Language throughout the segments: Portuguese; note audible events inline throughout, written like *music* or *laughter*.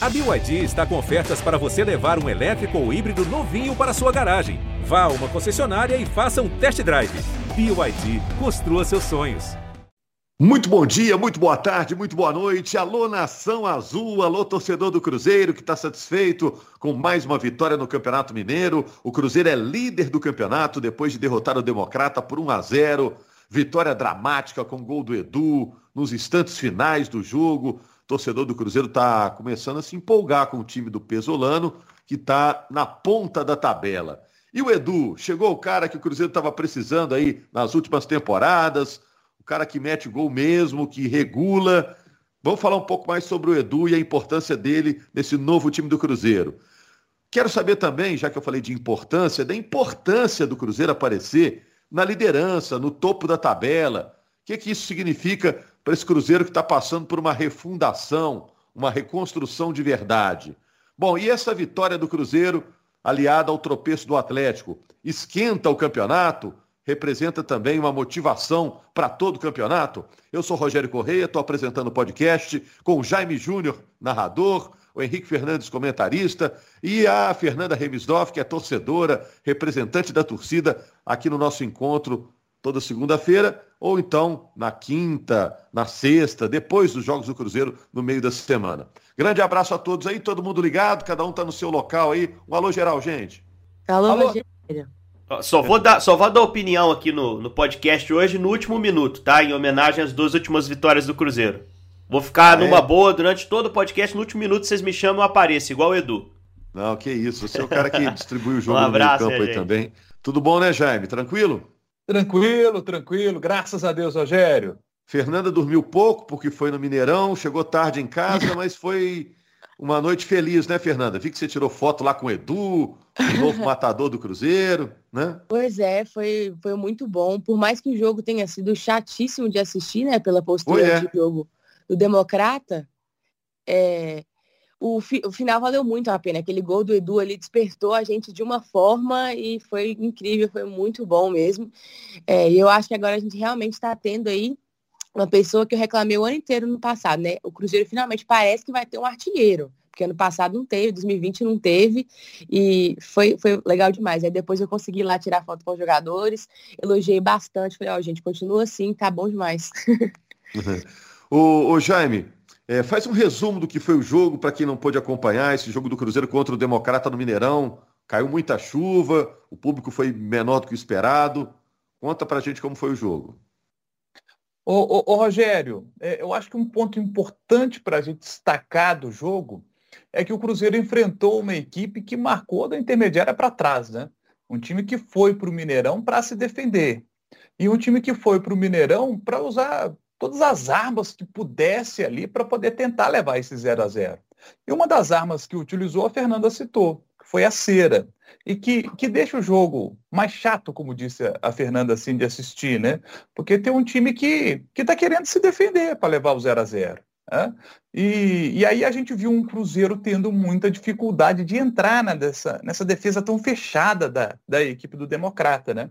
A BYD está com ofertas para você levar um elétrico ou híbrido novinho para sua garagem. Vá a uma concessionária e faça um test drive. BYD, construa seus sonhos. Muito bom dia, muito boa tarde, muito boa noite. Alô, Nação Azul, alô, torcedor do Cruzeiro que está satisfeito com mais uma vitória no Campeonato Mineiro. O Cruzeiro é líder do campeonato depois de derrotar o Democrata por 1 a 0. Vitória dramática com gol do Edu nos instantes finais do jogo torcedor do Cruzeiro está começando a se empolgar com o time do Pesolano, que está na ponta da tabela. E o Edu, chegou o cara que o Cruzeiro estava precisando aí nas últimas temporadas, o cara que mete gol mesmo, que regula. Vamos falar um pouco mais sobre o Edu e a importância dele nesse novo time do Cruzeiro. Quero saber também, já que eu falei de importância, da importância do Cruzeiro aparecer na liderança, no topo da tabela. O que, que isso significa para esse Cruzeiro que está passando por uma refundação, uma reconstrução de verdade. Bom, e essa vitória do Cruzeiro, aliada ao tropeço do Atlético, esquenta o campeonato? Representa também uma motivação para todo o campeonato? Eu sou Rogério Correia, estou apresentando o podcast com o Jaime Júnior, narrador, o Henrique Fernandes, comentarista, e a Fernanda Remisdorf, que é torcedora, representante da torcida, aqui no nosso encontro toda segunda-feira, ou então na quinta, na sexta, depois dos Jogos do Cruzeiro, no meio da semana. Grande abraço a todos aí, todo mundo ligado, cada um está no seu local aí. Um alô geral, gente. Alô, alô. Só vou dar, só vou dar opinião aqui no, no podcast hoje no último minuto, tá? Em homenagem às duas últimas vitórias do Cruzeiro. Vou ficar ah, numa é? boa durante todo o podcast. No último minuto vocês me chamam, eu apareço, igual o Edu. Não, que isso. Você é o cara que *laughs* distribui o jogo um abraço, no meio campo aí também. Tudo bom, né, Jaime? Tranquilo? Tranquilo, tranquilo. Graças a Deus, Rogério. Fernanda dormiu pouco porque foi no Mineirão, chegou tarde em casa, mas foi uma noite feliz, né, Fernanda? Vi que você tirou foto lá com o Edu, o novo matador do Cruzeiro, né? Pois é, foi, foi muito bom. Por mais que o jogo tenha sido chatíssimo de assistir, né, pela postura é. de jogo do Democrata, é, o, fi, o final valeu muito a pena. Aquele gol do Edu ali despertou a gente de uma forma e foi incrível, foi muito bom mesmo. É, eu acho que agora a gente realmente está tendo aí uma pessoa que eu reclamei o ano inteiro no passado, né? O Cruzeiro finalmente parece que vai ter um artilheiro, porque ano passado não teve, 2020 não teve, e foi, foi legal demais. Aí depois eu consegui lá tirar foto com os jogadores, elogiei bastante, falei, ó, oh, gente, continua assim, tá bom demais. *laughs* *laughs* ô, ô Jaime, é, faz um resumo do que foi o jogo para quem não pôde acompanhar esse jogo do Cruzeiro contra o Democrata no Mineirão. Caiu muita chuva, o público foi menor do que o esperado. Conta para a gente como foi o jogo. Ô, ô, ô Rogério, é, eu acho que um ponto importante para a gente destacar do jogo é que o Cruzeiro enfrentou uma equipe que marcou da intermediária para trás, né? Um time que foi para o Mineirão para se defender. E um time que foi para o Mineirão para usar todas as armas que pudesse ali para poder tentar levar esse 0 a 0 E uma das armas que utilizou, a Fernanda citou, que foi a cera. E que, que deixa o jogo mais chato, como disse a Fernanda, assim, de assistir, né? Porque tem um time que está querendo se defender para levar o 0 a 0 né? E, e, aí a gente viu um Cruzeiro tendo muita dificuldade de entrar na dessa, nessa defesa tão fechada da, da equipe do Democrata, né?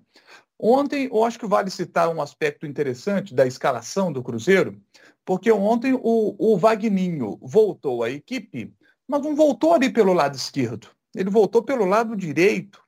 Ontem, eu acho que vale citar um aspecto interessante da escalação do Cruzeiro, porque ontem o, o Vagninho voltou à equipe, mas não voltou ali pelo lado esquerdo. Ele voltou pelo lado direito.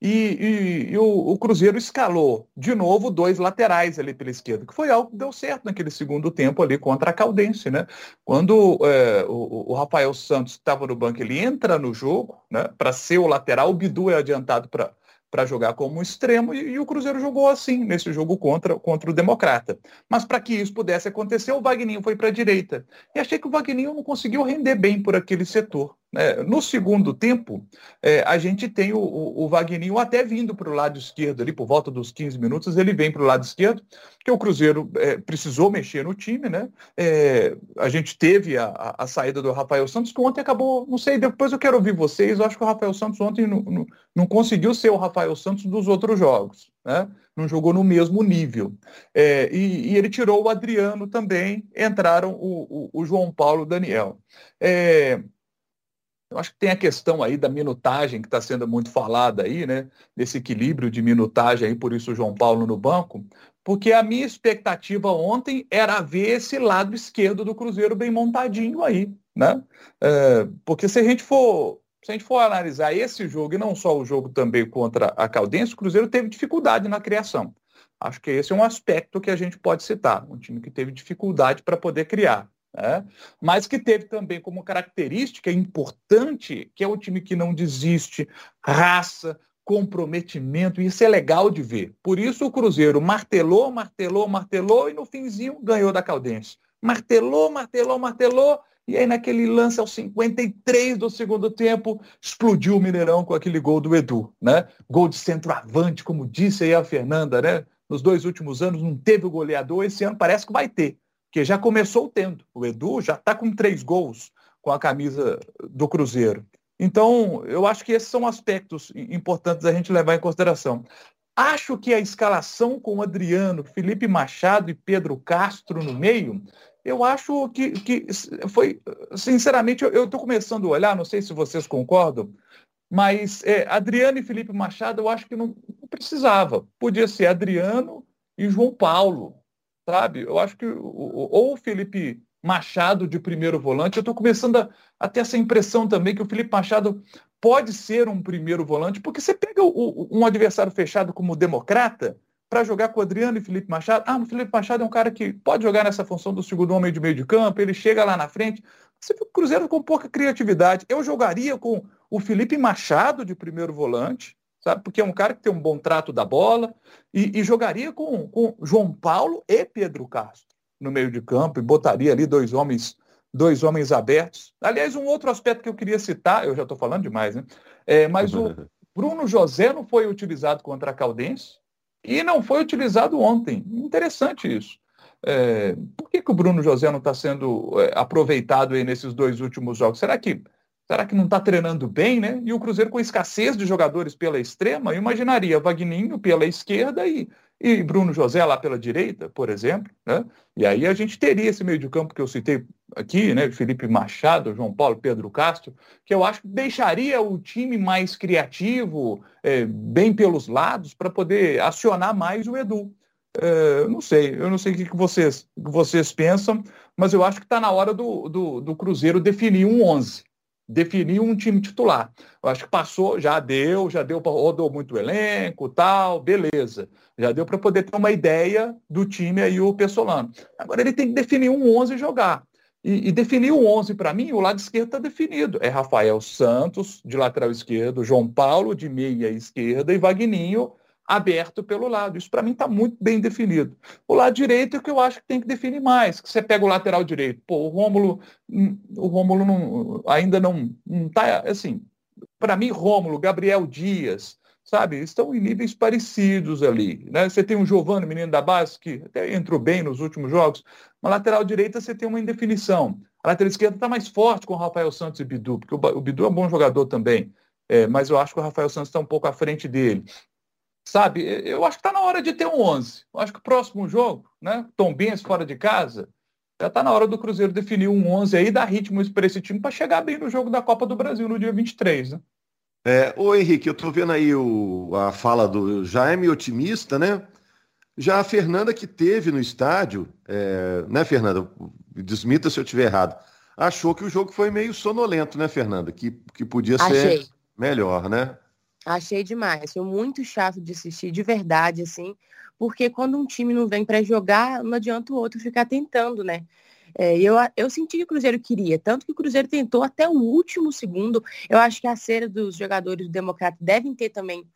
E, e, e o, o, Cruzeiro escalou de novo dois laterais ali pela esquerda, que foi algo que deu certo naquele segundo tempo ali contra a Caldense, né? Quando é, o, o, Rafael Santos estava no banco, ele entra no jogo, né? Para ser o lateral, o Bidu é adiantado para para jogar como extremo e, e, o Cruzeiro jogou assim nesse jogo contra, contra o Democrata. Mas para que isso pudesse acontecer, o Vagninho foi para a direita. E achei que o Vagninho não conseguiu render bem por aquele setor. É, no segundo tempo, é, a gente tem o, o, o Wagninho até vindo para o lado esquerdo, ali por volta dos 15 minutos, ele vem para o lado esquerdo, que o Cruzeiro é, precisou mexer no time, né? É, a gente teve a, a, a, saída do Rafael Santos, que ontem acabou, não sei, depois eu quero ouvir vocês, eu acho que o Rafael Santos ontem não, não, não conseguiu ser o Rafael Santos dos outros jogos, né? Não jogou no mesmo nível. É, e, e, ele tirou o Adriano também, entraram o, o, João Paulo Daniel. É, acho que tem a questão aí da minutagem que está sendo muito falada aí, né? Desse equilíbrio de minutagem aí, por isso o João Paulo no banco. Porque a minha expectativa ontem era ver esse lado esquerdo do Cruzeiro bem montadinho aí, né? É, porque se a gente for se a gente for analisar esse jogo e não só o jogo também contra a Caldense, o Cruzeiro teve dificuldade na criação. Acho que esse é um aspecto que a gente pode citar, um time que teve dificuldade para poder criar. Né? Mas que teve também como característica importante que é o time que não desiste, raça, comprometimento, e isso é legal de ver. Por isso o Cruzeiro martelou, martelou, martelou e no finzinho ganhou da Caldense. Martelou, martelou, martelou, e aí naquele lance aos 53 do segundo tempo, explodiu o Mineirão com aquele gol do Edu, né? Gol de centroavante, como disse aí a Fernanda, né? Nos dois últimos anos não teve o goleador, esse ano parece que vai ter, porque já começou tendo. O Edu já está com três gols com a camisa do Cruzeiro. Então, eu acho que esses são aspectos importantes a gente levar em consideração. Acho que a escalação com Adriano, Felipe Machado e Pedro Castro no meio, eu acho que, que foi, sinceramente, eu estou começando a olhar, não sei se vocês concordam, mas é, Adriano e Felipe Machado eu acho que não, não precisava. Podia ser Adriano e João Paulo, sabe? Eu acho que ou o Felipe Machado de primeiro volante. Eu estou começando a, a, ter essa impressão também que o Felipe Machado pode ser um primeiro volante, porque você pega o, um adversário fechado como democrata para jogar com o Adriano e Felipe Machado. Ah, o Felipe Machado é um cara que pode jogar nessa função do segundo homem de meio de campo, ele chega lá na frente. Você viu o Cruzeiro com pouca criatividade. Eu jogaria com o Felipe Machado de primeiro volante, sabe? Porque é um cara que tem um bom trato da bola, e, e jogaria com, com João Paulo e Pedro Castro no meio de campo e botaria ali dois homens dois homens abertos. Aliás, um outro aspecto que eu queria citar, eu já estou falando demais, né? É, mas o *laughs* Bruno José não foi utilizado contra a Caldense e não foi utilizado ontem. Interessante isso. É, por que, que o Bruno José não está sendo é, aproveitado aí nesses dois últimos jogos? Será que será que não está treinando bem, né? E o Cruzeiro com escassez de jogadores pela extrema, eu imaginaria Vagninho pela esquerda e e Bruno José lá pela direita, por exemplo, né? E aí a gente teria esse meio de campo que eu citei aqui, né? Felipe Machado, João Paulo, Pedro Castro, que eu acho que deixaria o time mais criativo, é, bem pelos lados, para poder acionar mais o Edu. É, não sei, eu não sei o que, vocês, vocês pensam, mas eu acho que está na hora do, do, do Cruzeiro definir um 11 definir um time titular. Eu acho que passou, já deu, já deu, rodou muito elenco, tal, beleza. Já deu para poder ter uma ideia do time aí o Pessolano. Agora ele tem que definir um 11 e jogar. E, e definir o 11 para mim, o lado esquerdo está definido. É Rafael Santos, de lateral esquerdo, João Paulo, de meia esquerda, e Vagninho, aberto pelo lado. Isso para mim está muito bem definido. O lado direito é que eu acho que tem que definir mais. Que você pega o lateral direito, pô, o Rômulo, hum, o Rômulo não, ainda não está assim. Para mim, Rômulo, Gabriel Dias, sabe, estão em níveis parecidos ali. Né? Você tem um Giovanni, menino da base, que até entrou bem nos últimos jogos. Na lateral direita você tem uma indefinição. A lateral esquerda está mais forte com o Rafael Santos e Bidu, porque o Bidu é um bom jogador também. É, mas eu acho que o Rafael Santos está um pouco à frente dele. Sabe, eu acho que está na hora de ter um 11. Eu acho que o próximo jogo, né, Tom Benz fora de casa, já está na hora do Cruzeiro definir um 11 aí, dar ritmo para esse time para chegar bem no jogo da Copa do Brasil no dia 23, né? É, ô Henrique, eu estou vendo aí o, a fala do Jaime otimista, né? Já a Fernanda que teve no estádio, é, né, Fernanda? Desmita se eu estiver errado. Achou que o jogo foi meio sonolento, né, Fernanda? Que, que podia Achei. ser melhor, né? Achei demais. Foi muito chato de assistir, de verdade, assim, porque quando um time não vem para jogar, não adianta o outro ficar tentando, né? É, eu, eu senti que o Cruzeiro queria, tanto que o Cruzeiro tentou até o último segundo. Eu acho que a cera dos jogadores do Democrata devem ter também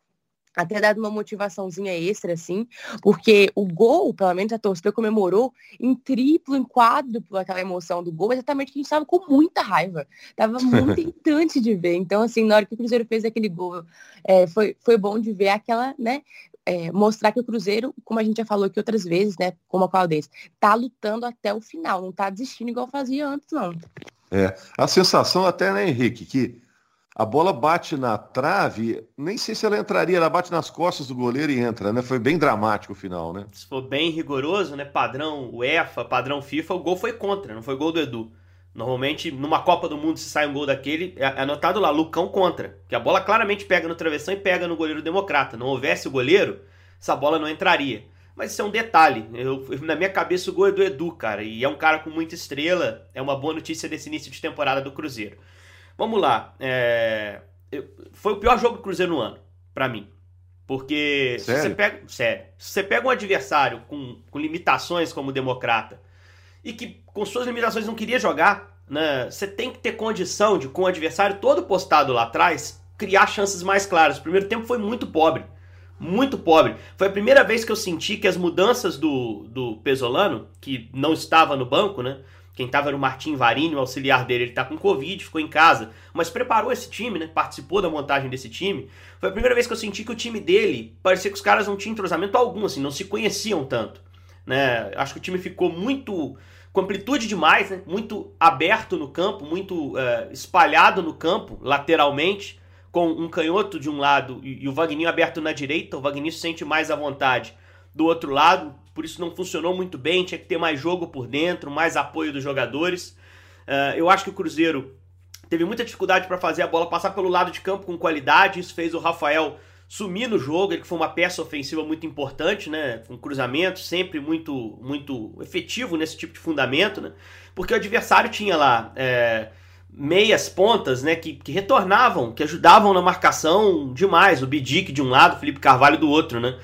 até dado uma motivaçãozinha extra, assim, porque o gol, pelo menos a torcida comemorou em triplo, em quádruplo aquela emoção do gol, exatamente que a gente estava com muita raiva. Tava muito *laughs* irritante de ver. Então, assim, na hora que o Cruzeiro fez aquele gol, é, foi, foi bom de ver aquela, né, é, mostrar que o Cruzeiro, como a gente já falou aqui outras vezes, né, como a Caldense, tá lutando até o final, não tá desistindo igual fazia antes, não. É, a sensação até, né, Henrique, que a bola bate na trave, nem sei se ela entraria, ela bate nas costas do goleiro e entra, né? Foi bem dramático o final, né? Se for bem rigoroso, né? Padrão UEFA, padrão FIFA, o gol foi contra, não foi gol do Edu. Normalmente, numa Copa do Mundo, se sai um gol daquele, é, é anotado lá, Lucão contra. Que a bola claramente pega no travessão e pega no goleiro democrata. Não houvesse o goleiro, essa bola não entraria. Mas isso é um detalhe. Eu, na minha cabeça, o gol é do Edu, cara. E é um cara com muita estrela. É uma boa notícia desse início de temporada do Cruzeiro. Vamos lá. É... Foi o pior jogo do Cruzeiro no ano, para mim. Porque sério? se você pega. Sério. Se você pega um adversário com, com limitações como o Democrata e que com suas limitações não queria jogar, né? Você tem que ter condição de, com o adversário todo postado lá atrás, criar chances mais claras. O primeiro tempo foi muito pobre. Muito pobre. Foi a primeira vez que eu senti que as mudanças do, do Pesolano, que não estava no banco, né? Quem estava era o Martim Varini, o auxiliar dele, ele está com Covid, ficou em casa, mas preparou esse time, né? Participou da montagem desse time. Foi a primeira vez que eu senti que o time dele parecia que os caras não tinham entrosamento algum, assim, não se conheciam tanto. Né? Acho que o time ficou muito com amplitude demais, né? muito aberto no campo, muito é, espalhado no campo, lateralmente, com um canhoto de um lado e, e o Vagninho aberto na direita. O Vagninho se sente mais à vontade do outro lado, por isso não funcionou muito bem. Tinha que ter mais jogo por dentro, mais apoio dos jogadores. Uh, eu acho que o Cruzeiro teve muita dificuldade para fazer a bola passar pelo lado de campo com qualidade. Isso fez o Rafael sumir no jogo, ele que foi uma peça ofensiva muito importante, né? Um cruzamento sempre muito muito efetivo nesse tipo de fundamento, né? Porque o adversário tinha lá é, meias pontas, né? Que, que, retornavam, que ajudavam na marcação demais. O Bidic de um lado, o Felipe Carvalho do outro, né?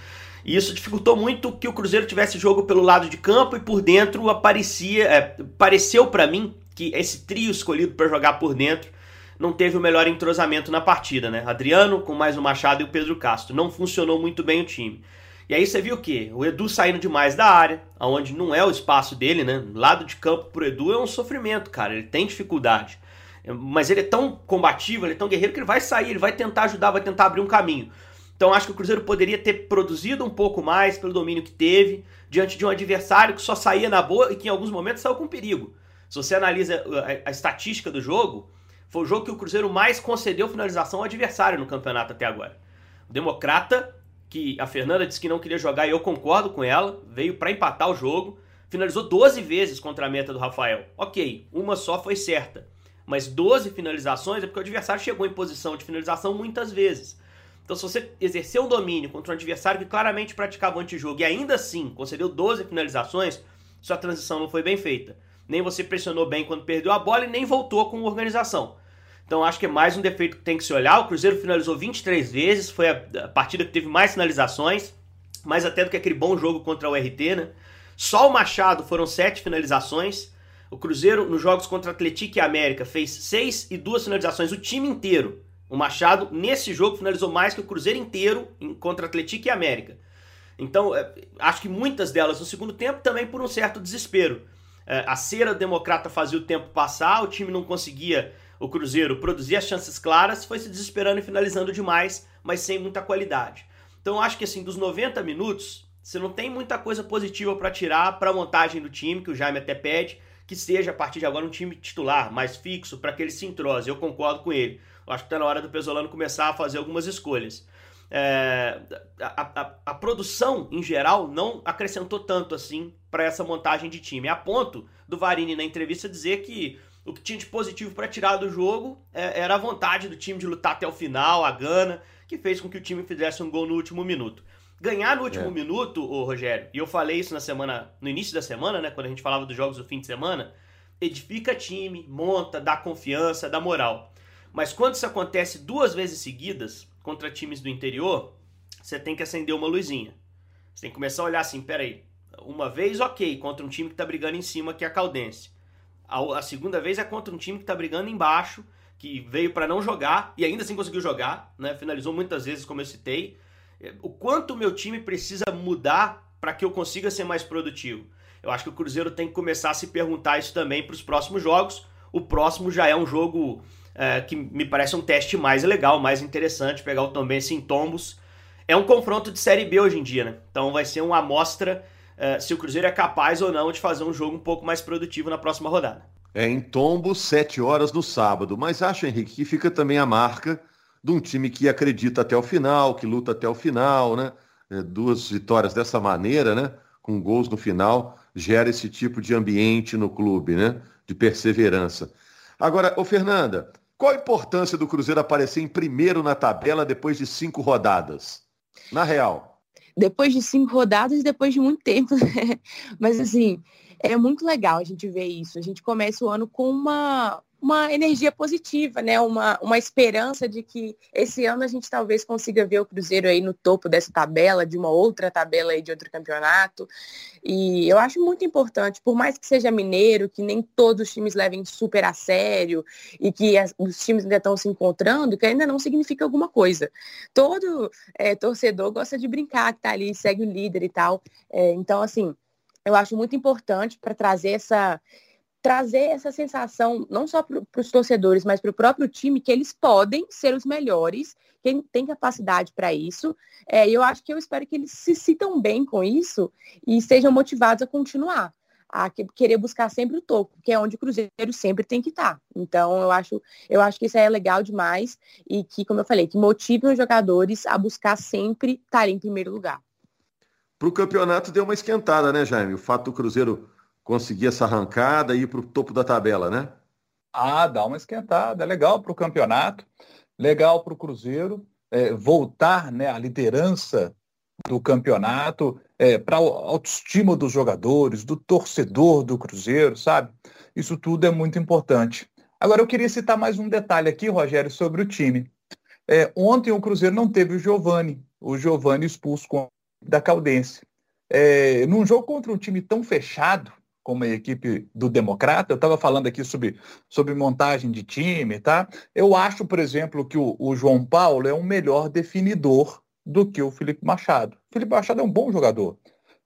E isso dificultou muito que o Cruzeiro tivesse jogo pelo lado de campo e por dentro aparecia, é, pareceu para mim que esse trio escolhido para jogar por dentro não teve o melhor entrosamento na partida, né? Adriano com mais o Machado e o Pedro Castro. Não funcionou muito bem o time. E aí você viu o quê? O Edu saindo demais da área, aonde não é o espaço dele, né? Lado de campo pro Edu é um sofrimento, cara. Ele tem dificuldade. Mas ele é tão combativo, ele é tão guerreiro que ele vai sair, ele vai tentar ajudar, vai tentar abrir um caminho. Então acho que o Cruzeiro poderia ter produzido um pouco mais pelo domínio que teve, diante de um adversário que só saía na boa e que em alguns momentos saiu com perigo. Se você analisa a, a estatística do jogo, foi o jogo que o Cruzeiro mais concedeu finalização ao adversário no campeonato até agora. O Democrata, que a Fernanda disse que não queria jogar e eu concordo com ela, veio para empatar o jogo, finalizou 12 vezes contra a meta do Rafael. Ok, uma só foi certa. Mas 12 finalizações é porque o adversário chegou em posição de finalização muitas vezes. Então, se você exerceu um domínio contra um adversário que claramente praticava o antijogo e ainda assim concedeu 12 finalizações, sua transição não foi bem feita. Nem você pressionou bem quando perdeu a bola e nem voltou com organização. Então acho que é mais um defeito que tem que se olhar. O Cruzeiro finalizou 23 vezes, foi a, partida que teve mais finalizações, mais até do que aquele bom jogo contra o RT, né? Só o Machado foram sete finalizações. O Cruzeiro, nos jogos contra Atlético e América, fez seis e duas finalizações, o time inteiro. O Machado, nesse jogo, finalizou mais que o Cruzeiro inteiro contra Atlético e América. Então, é, acho que muitas delas no segundo tempo também por um certo desespero. É, a cera democrata fazia o tempo passar, o time não conseguia o Cruzeiro produzia chances claras, foi se desesperando e finalizando demais, mas sem muita qualidade. Então acho que assim, dos 90 minutos, você não tem muita coisa positiva para tirar para a montagem do time, que o Jaime até pede, que seja a partir de agora um time titular, mais fixo, para que ele se entrose. Eu concordo com ele. Eu acho que está na hora do Pesolano começar a fazer algumas escolhas. É, a, a, a, produção, em geral, não acrescentou tanto assim para essa montagem de time. A ponto do Varini, na entrevista, dizer que o que tinha de positivo para tirar do jogo é, era a vontade do time de lutar até o final, a gana, que fez com que o time fizesse um gol no último minuto. Ganhar no último é. minuto, ô Rogério, e eu falei isso na semana, no início da semana, né, quando a gente falava dos jogos do fim de semana, edifica time, monta, dá confiança, dá moral. Mas quando isso acontece duas vezes seguidas contra times do interior, você tem que acender uma luzinha. Você tem que começar a olhar assim, peraí, uma vez ok, contra um time que tá brigando em cima, que é a Caldense. A, a segunda vez é contra um time que está brigando embaixo, que veio para não jogar e ainda assim conseguiu jogar, né? Finalizou muitas vezes, como eu citei. É, o quanto o meu time precisa mudar para que eu consiga ser mais produtivo? Eu acho que o Cruzeiro tem que começar a se perguntar isso também para os próximos jogos. O próximo já é um jogo é, que me parece um teste mais legal, mais interessante, pegar o Tombense em tombos. É um confronto de Série B hoje em dia, né? Então vai ser uma amostra é, se o Cruzeiro é capaz ou não de fazer um jogo um pouco mais produtivo na próxima rodada. É em Tombo, 7 horas no sábado. Mas acho, Henrique, que fica também a marca de um time que acredita até o final, que luta até o final, né? É, duas vitórias dessa maneira, né? com gols no final, gera esse tipo de ambiente no clube, né? De perseverança. Agora, ô Fernanda, qual a importância do Cruzeiro aparecer em primeiro na tabela depois de cinco rodadas? Na real. Depois de cinco rodadas e depois de muito tempo, *laughs* né? Mas assim, é muito legal a gente ver isso. A gente começa o ano com uma, uma energia positiva, né? Uma, uma esperança de que esse ano a gente talvez consiga ver o Cruzeiro aí no topo dessa tabela, de uma outra tabela aí de outro campeonato. E eu acho muito importante, por mais que seja mineiro, que nem todos os times levem super a sério e que as, os times ainda estão se encontrando, que ainda não significa alguma coisa. Todo é, torcedor gosta de brincar, que tá ali, segue o líder e tal. É, então, assim, eu acho muito importante para trazer essa trazer essa sensação, não só para os torcedores, mas para o próprio time, que eles podem ser os melhores, quem tem capacidade para isso. É, eu acho que eu espero que eles se sintam bem com isso e sejam motivados a continuar, a querer buscar sempre o topo, que é onde o Cruzeiro sempre tem que estar. Tá. Então, eu acho, eu acho que isso é legal demais e que, como eu falei, que motivem os jogadores a buscar sempre estar em primeiro lugar. Para o campeonato deu uma esquentada, né, Jaime? O fato do Cruzeiro conseguir essa arrancada e ir para o topo da tabela, né? Ah, dá uma esquentada. É legal para o campeonato, legal para o Cruzeiro é, voltar né, à liderança do campeonato, é, para a autoestima dos jogadores, do torcedor do Cruzeiro, sabe? Isso tudo é muito importante. Agora, eu queria citar mais um detalhe aqui, Rogério, sobre o time. É, ontem o Cruzeiro não teve o Giovani, o Giovani expulso da Caldense. É, num jogo contra um time tão fechado, como a equipe do Democrata, eu estava falando aqui sobre, sobre montagem de time, tá? Eu acho, por exemplo, que o, o, João Paulo é um melhor definidor do que o Felipe Machado. O Felipe Machado é um bom jogador.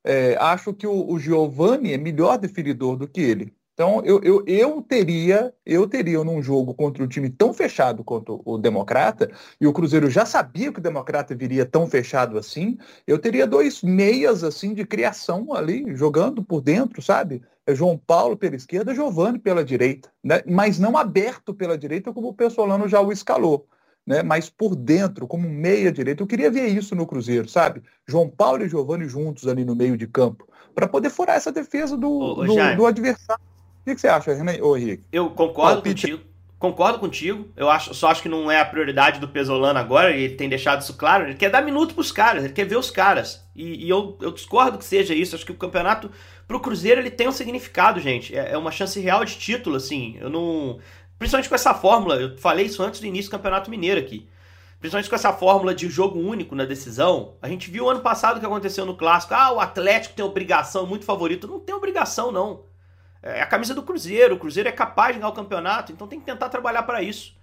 É, acho que o, o é melhor definidor do que ele. Então, eu, eu, eu teria, eu teria num jogo contra um time tão fechado quanto o Democrata, e o Cruzeiro já sabia que o Democrata viria tão fechado assim, eu teria dois meias assim de criação ali, jogando por dentro, sabe? É João Paulo pela esquerda, Giovani pela direita, né? mas não aberto pela direita como o Pessolano já o escalou. Né, mas por dentro, como meia direita. Eu queria ver isso no Cruzeiro, sabe? João Paulo e Giovani juntos ali no meio de campo, para poder furar essa defesa do, ô, ô, do, do adversário que, que você acha, Renan? Ô, Henrique? Eu concordo contigo. Concordo contigo. Eu acho, só acho que não é a prioridade do Pesolano agora, e ele tem deixado isso claro. Ele quer dar minuto pros caras, ele quer ver os caras. E, e eu, eu discordo que seja isso. Acho que o campeonato, pro Cruzeiro, ele tem um significado, gente. É, é uma chance real de título, assim. Eu não. Principalmente com essa fórmula, eu falei isso antes do início do Campeonato Mineiro aqui. Principalmente com essa fórmula de jogo único na decisão. A gente viu ano passado o que aconteceu no clássico. Ah, o Atlético tem obrigação, muito favorito. Não tem obrigação, não. É a camisa do Cruzeiro. O Cruzeiro é capaz de ganhar o campeonato, então tem que tentar trabalhar para isso.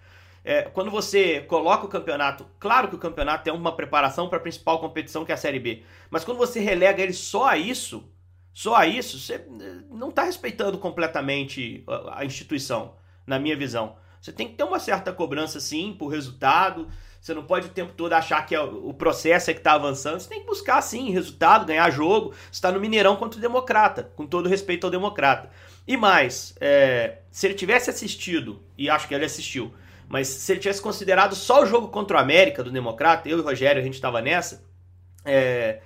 É, quando você coloca o campeonato, claro que o campeonato é uma preparação para a principal competição que é a Série B, mas quando você relega ele só a isso, só a isso, você eh, não está respeitando completamente a instituição, na minha visão. Você tem que ter uma certa cobrança, sim, por resultado. Você não pode o tempo todo achar que é o processo é que está avançando. Você tem que buscar, sim, resultado, ganhar jogo. Você está no Mineirão contra o Democrata, com todo respeito ao Democrata. E mais, é, se ele tivesse assistido, e acho que ele assistiu, mas se ele tivesse considerado só o jogo contra o América do Democrata, eu e o Rogério, a gente estava nessa, é,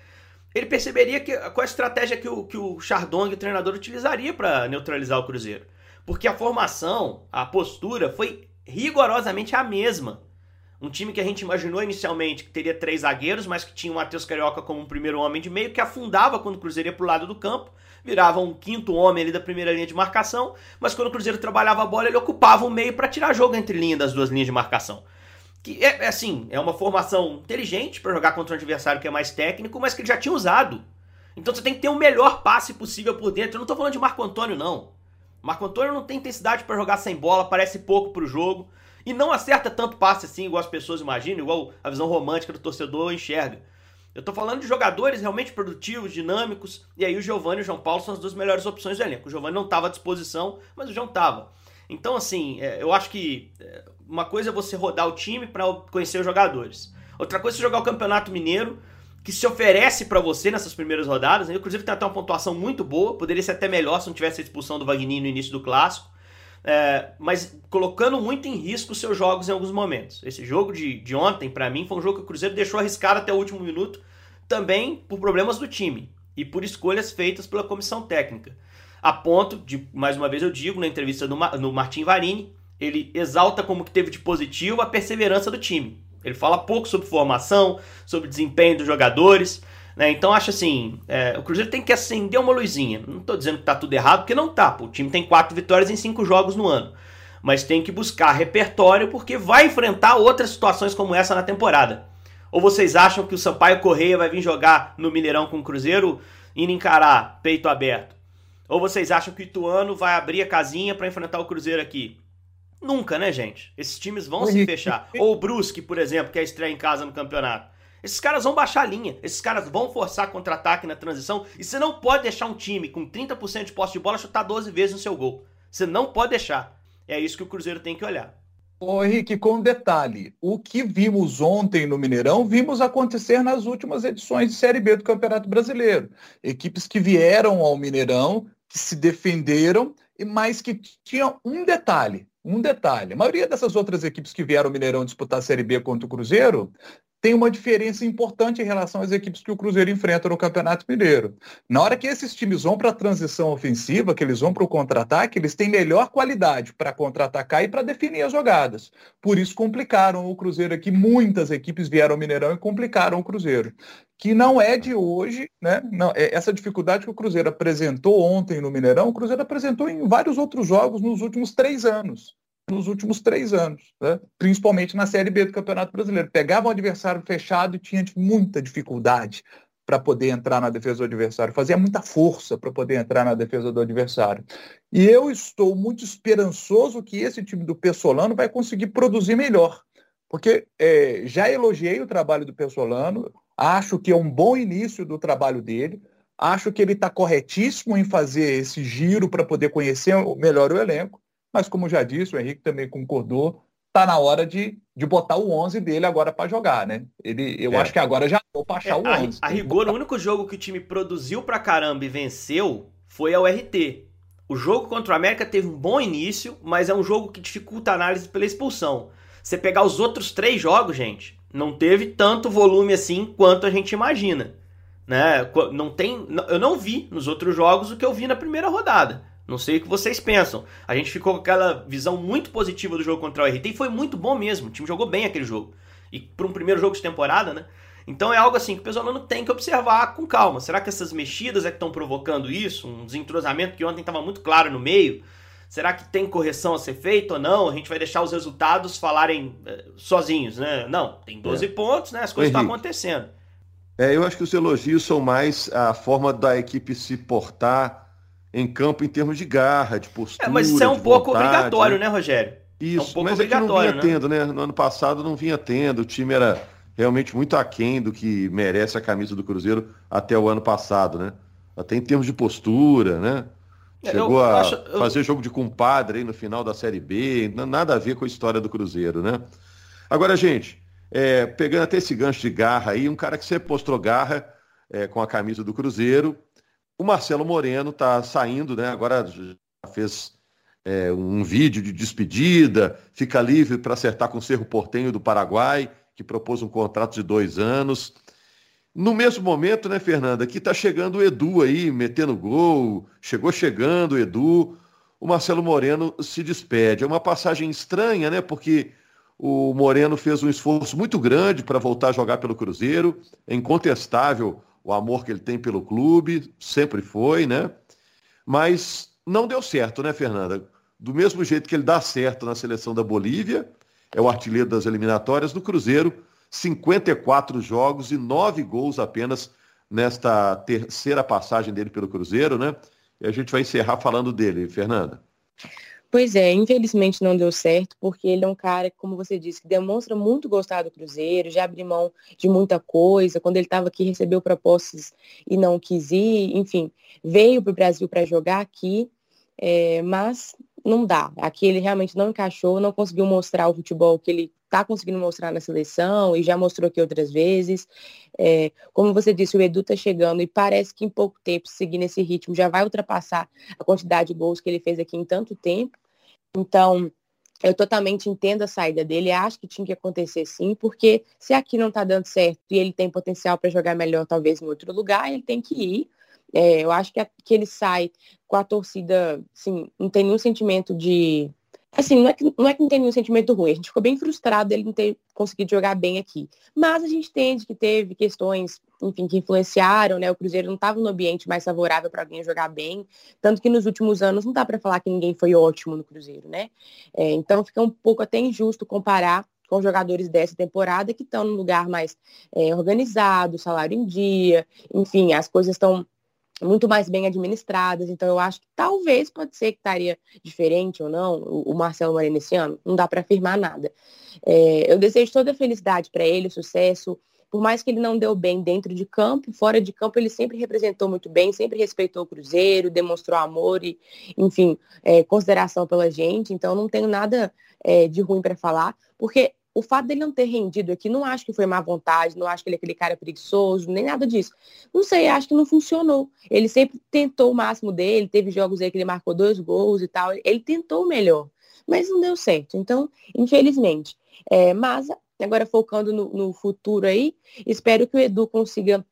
ele perceberia que, qual a estratégia que o, que o Chardong, o treinador, utilizaria para neutralizar o Cruzeiro. Porque a formação, a postura foi rigorosamente a mesma. Um time que a gente imaginou inicialmente que teria três zagueiros, mas que tinha o Matheus Carioca como um primeiro homem de meio, que afundava quando o Cruzeiro ia para o lado do campo virava um quinto homem ali da primeira linha de marcação, mas quando o Cruzeiro trabalhava a bola, ele ocupava o meio para tirar jogo entre linha das duas linhas de marcação. Que é, é assim, é uma formação inteligente para jogar contra um adversário que é mais técnico, mas que ele já tinha usado. Então você tem que ter o melhor passe possível por dentro. Eu não estou falando de Marco Antônio, não. Marco Antônio não tem intensidade para jogar sem bola, parece pouco pro jogo. E não acerta tanto passe assim, igual as pessoas imaginam, igual a visão romântica do torcedor enxerga. Eu tô falando de jogadores realmente produtivos, dinâmicos, e aí o Giovanni e o João Paulo são as duas melhores opções do elenco. O Giovanni não estava à disposição, mas o João estava. Então, assim, é, eu acho que é, uma coisa é você rodar o time para conhecer os jogadores. Outra coisa é jogar o Campeonato Mineiro, que se oferece para você nessas primeiras rodadas. O Cruzeiro tem até uma pontuação muito boa, poderia ser até melhor se não tivesse a expulsão do Wagner no início do clássico. É, mas colocando muito em risco seus jogos em alguns momentos. Esse jogo de, de ontem, para mim, foi um jogo que o Cruzeiro deixou arriscado até o último minuto, também por problemas do time. e por escolhas feitas pela comissão técnica. A ponto de, mais uma vez eu digo, na entrevista no, no Martin Varini, ele exalta como que teve de positivo a perseverança do time. Ele fala pouco sobre formação, sobre desempenho dos jogadores. Né? Então acho assim, é, o Cruzeiro tem que acender uma luzinha. Não estou dizendo que está tudo errado, porque não tá. Pô. O time tem quatro vitórias em cinco jogos no ano. Mas tem que buscar repertório, porque vai enfrentar outras situações como essa na temporada. Ou vocês acham que o Sampaio Correia vai vir jogar no Mineirão com o Cruzeiro indo encarar peito aberto? Ou vocês acham que o Ituano vai abrir a casinha para enfrentar o Cruzeiro aqui? Nunca, né, gente? Esses times vão se fechar. Ou o Brusque, por exemplo, que é estreia em casa no campeonato. Esses caras vão baixar a linha, esses caras vão forçar contra-ataque na transição e você não pode deixar um time com 30% de posse de bola chutar 12 vezes no seu gol. Você não pode deixar. É isso que o Cruzeiro tem que olhar. Ô Henrique, com um detalhe, o que vimos ontem no Mineirão, vimos acontecer nas últimas edições de Série B do Campeonato Brasileiro. Equipes que vieram ao Mineirão, que se defenderam, mas que tinham um detalhe, um detalhe. A maioria dessas outras equipes que vieram ao Mineirão disputar a Série B contra o Cruzeiro tem uma diferença importante em relação às equipes que o Cruzeiro enfrenta no Campeonato Mineiro. Na hora que esses times vão para a transição ofensiva, que eles vão para o contra-ataque, eles têm melhor qualidade para contra-atacar e para definir as jogadas. Por isso complicaram o Cruzeiro aqui. Muitas equipes vieram ao Mineirão e complicaram o Cruzeiro. Que não é de hoje, né? Não, é essa dificuldade que o Cruzeiro apresentou ontem no Mineirão, o Cruzeiro apresentou em vários outros jogos nos últimos três anos nos últimos três anos, né? principalmente na Série B do Campeonato Brasileiro. Pegava um adversário fechado e tinha muita dificuldade para poder entrar na defesa do adversário, fazia muita força para poder entrar na defesa do adversário. E eu estou muito esperançoso que esse time do Pessolano vai conseguir produzir melhor, porque é, já elogiei o trabalho do Pessolano, acho que é um bom início do trabalho dele, acho que ele está corretíssimo em fazer esse giro para poder conhecer melhor o elenco, mas como já disse, o Henrique também concordou, tá na hora de, de botar o 11 dele agora para jogar, né? Ele, eu é. acho que agora já vou para achar é, o 11. A, a rigor, o único jogo que o time produziu pra caramba e venceu foi a URT. O jogo contra o América teve um bom início, mas é um jogo que dificulta a análise pela expulsão. Você pegar os outros três jogos, gente, não teve tanto volume assim quanto a gente imagina. Né? Não tem, eu não vi nos outros jogos o que eu vi na primeira rodada. Não sei o que vocês pensam. A gente ficou com aquela visão muito positiva do jogo contra o RT e foi muito bom mesmo. O time jogou bem aquele jogo. E para um primeiro jogo de temporada, né? Então é algo assim que o Pesolano tem que observar com calma. Será que essas mexidas é que estão provocando isso? Um desentrosamento que ontem estava muito claro no meio? Será que tem correção a ser feita ou não? A gente vai deixar os resultados falarem eh, sozinhos, né? Não, tem 12 é. pontos, né? As coisas estão acontecendo. É, eu acho que os elogios são mais a forma da equipe se portar em campo em termos de garra, de postura. É, mas isso é um pouco vontade, obrigatório, né, Rogério? Isso, é um mas é que não vinha né? tendo, né? No ano passado não vinha tendo, o time era realmente muito aquém do que merece a camisa do Cruzeiro até o ano passado, né? Até em termos de postura, né? É, Chegou eu a acho, eu... fazer jogo de compadre aí no final da Série B, nada a ver com a história do Cruzeiro, né? Agora, gente, é, pegando até esse gancho de garra aí, um cara que sempre mostrou garra é, com a camisa do Cruzeiro, o Marcelo Moreno está saindo, né? Agora fez é, um vídeo de despedida, fica livre para acertar com o Cerro Portenho do Paraguai, que propôs um contrato de dois anos. No mesmo momento, né, Fernanda, que está chegando o Edu aí, metendo gol, chegou chegando o Edu, o Marcelo Moreno se despede. É uma passagem estranha, né, porque o Moreno fez um esforço muito grande para voltar a jogar pelo Cruzeiro, é incontestável o amor que ele tem pelo clube, sempre foi, né? Mas não deu certo, né, Fernanda? Do mesmo jeito que ele dá certo na seleção da Bolívia, é o artilheiro das eliminatórias do Cruzeiro, 54 jogos e 9 gols apenas nesta terceira passagem dele pelo Cruzeiro, né? E a gente vai encerrar falando dele, Fernanda. Pois é, infelizmente não deu certo, porque ele é um cara, como você disse, que demonstra muito gostar do Cruzeiro, já abriu mão de muita coisa. Quando ele estava aqui, recebeu propostas e não quis ir, enfim, veio para o Brasil para jogar aqui, é, mas não dá. Aqui ele realmente não encaixou, não conseguiu mostrar o futebol que ele está conseguindo mostrar na seleção e já mostrou aqui outras vezes. É, como você disse, o Edu está chegando e parece que em pouco tempo, seguindo esse ritmo, já vai ultrapassar a quantidade de gols que ele fez aqui em tanto tempo. Então, eu totalmente entendo a saída dele, acho que tinha que acontecer sim, porque se aqui não está dando certo e ele tem potencial para jogar melhor, talvez em outro lugar, ele tem que ir É, eu acho que, a, que ele sai com a torcida, assim, não tem nenhum sentimento de. Assim, não é, que, não é que não tem nenhum sentimento ruim, a gente ficou bem frustrado dele não ter conseguido jogar bem aqui. Mas a gente entende que teve questões, enfim, que influenciaram, né? O Cruzeiro não estava no ambiente mais favorável para alguém jogar bem. Tanto que nos últimos anos não dá para falar que ninguém foi ótimo no Cruzeiro, né? É, então fica um pouco até injusto comparar com jogadores dessa temporada que estão num lugar mais é, organizado, salário em dia, enfim, as coisas estão muito mais bem administradas. Então, eu acho que talvez pode ser que estaria diferente ou não o, Marcelo Moreno esse ano. Não dá para afirmar nada. É, eu desejo toda a felicidade para ele, sucesso. Por mais que ele não deu bem dentro de campo, fora de campo ele sempre representou muito bem, sempre respeitou o Cruzeiro, demonstrou amor e, enfim, é, consideração pela gente. Então, não tenho nada é, de ruim para falar, porque o fato dele não ter rendido aqui, não acho que foi má vontade, não acho que ele é aquele cara preguiçoso, nem nada disso. Não sei, acho que não funcionou. Ele sempre tentou o máximo dele, teve jogos aí que ele marcou dois gols e tal. Ele tentou o melhor, mas não deu certo. Então, infelizmente. É, mas, agora focando no, no futuro aí, espero que o Edu consiga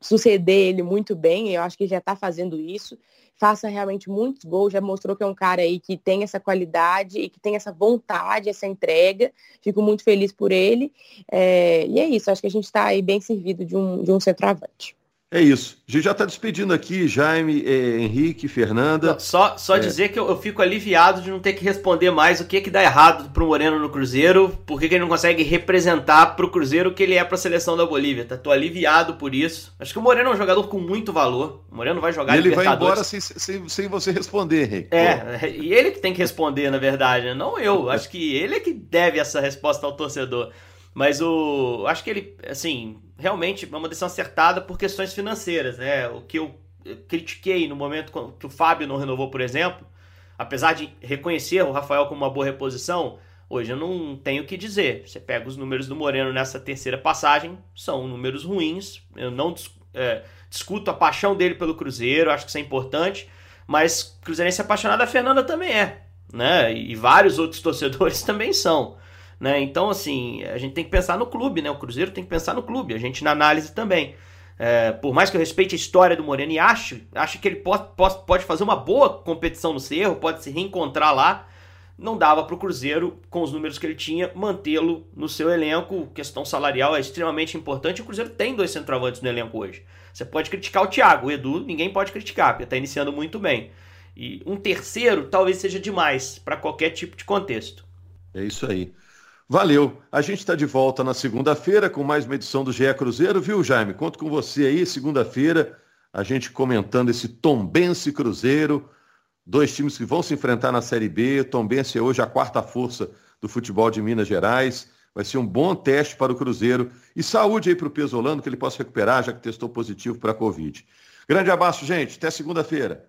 suceder ele muito bem. Eu acho que já está fazendo isso faça realmente muitos gols, já mostrou que é um cara aí que tem essa qualidade e que tem essa vontade, essa entrega. Fico muito feliz por ele. É, e é isso, acho que a gente está aí bem servido de um, de um centroavante. É isso. A gente já está despedindo aqui, Jaime, eh, Henrique, Fernanda. Só só é. dizer que eu, eu, fico aliviado de não ter que responder mais o que que dá errado pro Moreno no Cruzeiro, por que, que ele não consegue representar pro Cruzeiro o que ele é pra seleção da Bolívia. Tá? Tô aliviado por isso. Acho que o Moreno é um jogador com muito valor. O Moreno vai jogar e ele vai embora sem, sem, sem você responder, Henrique. É, e ele que tem que responder, na verdade, não eu. Acho que ele é que deve essa resposta ao torcedor. Mas o. Acho que ele, assim, realmente é uma decisão acertada por questões financeiras, né? O que eu critiquei no momento que o Fábio não renovou, por exemplo, apesar de reconhecer o Rafael como uma boa reposição, hoje eu não tenho o que dizer. Você pega os números do Moreno nessa terceira passagem, são números ruins. Eu não é, discuto a paixão dele pelo Cruzeiro, acho que isso é importante, mas Cruzeirense apaixonado a Fernanda também é, né? E vários outros *laughs* torcedores também são. Né? Então, assim, a gente tem que pensar no clube, né? O Cruzeiro tem que pensar no clube, a gente na análise também. É, por mais que eu respeite a história do Moreno e acho, acho que ele pode, pode, pode fazer uma boa competição no Cerro, pode se reencontrar lá. Não dava para o Cruzeiro, com os números que ele tinha, mantê-lo no seu elenco. Questão salarial é extremamente importante. O Cruzeiro tem dois centroavantes no elenco hoje. Você pode criticar o Thiago, o Edu ninguém pode criticar, porque está iniciando muito bem. E um terceiro talvez seja demais para qualquer tipo de contexto. É isso aí. Valeu. A gente está de volta na segunda-feira com mais uma edição do GE Cruzeiro, viu, Jaime? Conto com você aí, segunda-feira, a gente comentando esse Tombense Cruzeiro, dois times que vão se enfrentar na Série B. Tombense é hoje a quarta força do futebol de Minas Gerais. Vai ser um bom teste para o Cruzeiro. E saúde aí para o Pesolano, que ele possa recuperar, já que testou positivo para a Covid. Grande abraço, gente. Até segunda-feira.